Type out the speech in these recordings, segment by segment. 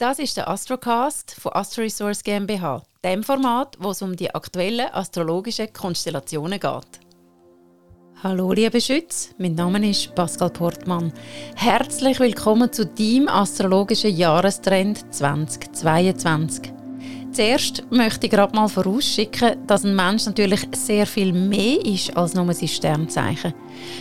Das ist der Astrocast von Astro Resource GmbH, dem Format, wo es um die aktuellen astrologischen Konstellationen geht. Hallo liebe Schütz, mein Name ist Pascal Portmann. Herzlich willkommen zu deinem astrologischen Jahrestrend 2022. Zuerst möchte ich gerade mal vorausschicken, dass ein Mensch natürlich sehr viel mehr ist als nur sein Sternzeichen.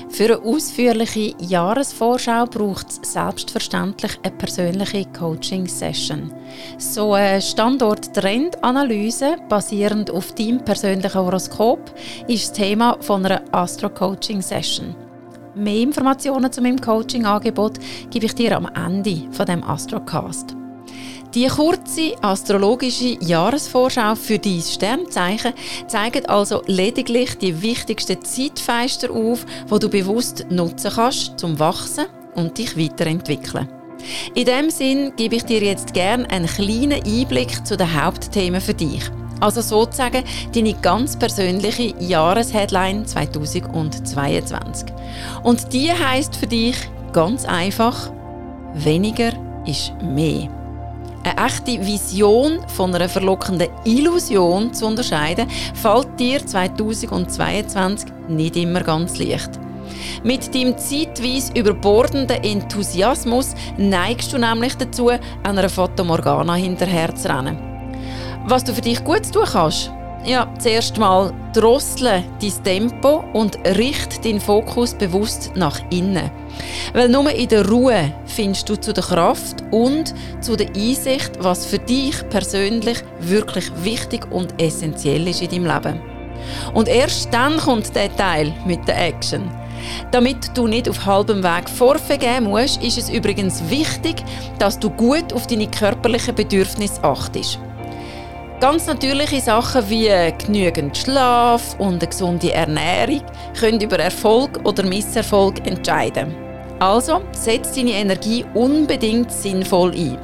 Für eine ausführliche Jahresvorschau braucht es selbstverständlich eine persönliche Coaching-Session. So eine Standort-Trend-Analyse basierend auf deinem persönlichen Horoskop ist das Thema von einer Astro-Coaching-Session. Mehr Informationen zu meinem Coaching-Angebot gebe ich dir am Ende von dem Astrocast. Die kurze astrologische Jahresvorschau für dein Sternzeichen zeigt also lediglich die wichtigsten Zeitfenster auf, wo du bewusst nutzen kannst zum Wachsen und dich weiterentwickeln. In dem Sinn gebe ich dir jetzt gerne einen kleinen Einblick zu den Hauptthemen für dich. Also sozusagen deine ganz persönliche Jahresheadline 2022. Und die heißt für dich ganz einfach: weniger ist mehr eine echte Vision von einer verlockenden Illusion zu unterscheiden, fällt dir 2022 nicht immer ganz leicht. Mit deinem zeitweise überbordenden Enthusiasmus neigst du nämlich dazu, einer Fotomorgana hinterherzurennen. Was du für dich gut tun kannst, ja, zuerst mal drossle dein Tempo und richte deinen Fokus bewusst nach innen. Weil nur in der Ruhe findest du zu der Kraft und zu der Einsicht, was für dich persönlich wirklich wichtig und essentiell ist in deinem Leben. Und erst dann kommt der Teil mit der Action. Damit du nicht auf halbem Weg vorgehen musst, ist es übrigens wichtig, dass du gut auf deine körperlichen Bedürfnisse achtest. Ganz natürliche Sachen wie genügend Schlaf und eine gesunde Ernährung können über Erfolg oder Misserfolg entscheiden. Also setz deine Energie unbedingt sinnvoll ein.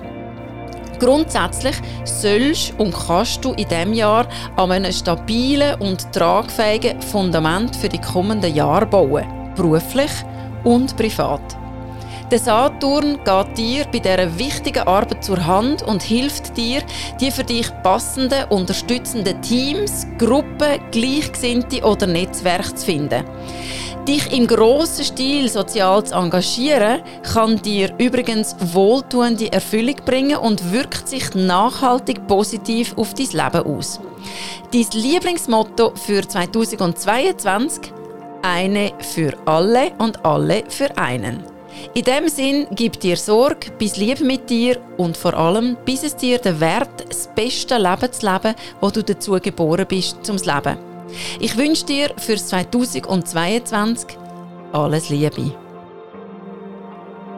Grundsätzlich sollst und kannst du in diesem Jahr an einem stabilen und tragfähigen Fundament für die kommenden Jahre bauen, beruflich und privat. Der Saturn geht dir bei dieser wichtigen Arbeit zur Hand und hilft dir, die für dich passenden, unterstützenden Teams, Gruppen, Gleichgesinnte oder Netzwerke zu finden. Dich im grossen Stil sozial zu engagieren, kann dir übrigens wohltuende Erfüllung bringen und wirkt sich nachhaltig positiv auf dein Leben aus. Dein Lieblingsmotto für 2022? Eine für alle und alle für einen. In dem Sinn, gib dir Sorge, bis Liebe mit dir und vor allem, bis es dir den Wert, das beste Leben zu leben, wo du dazu geboren bist, zum Leben. Ich wünsche dir für 2022 alles Liebe.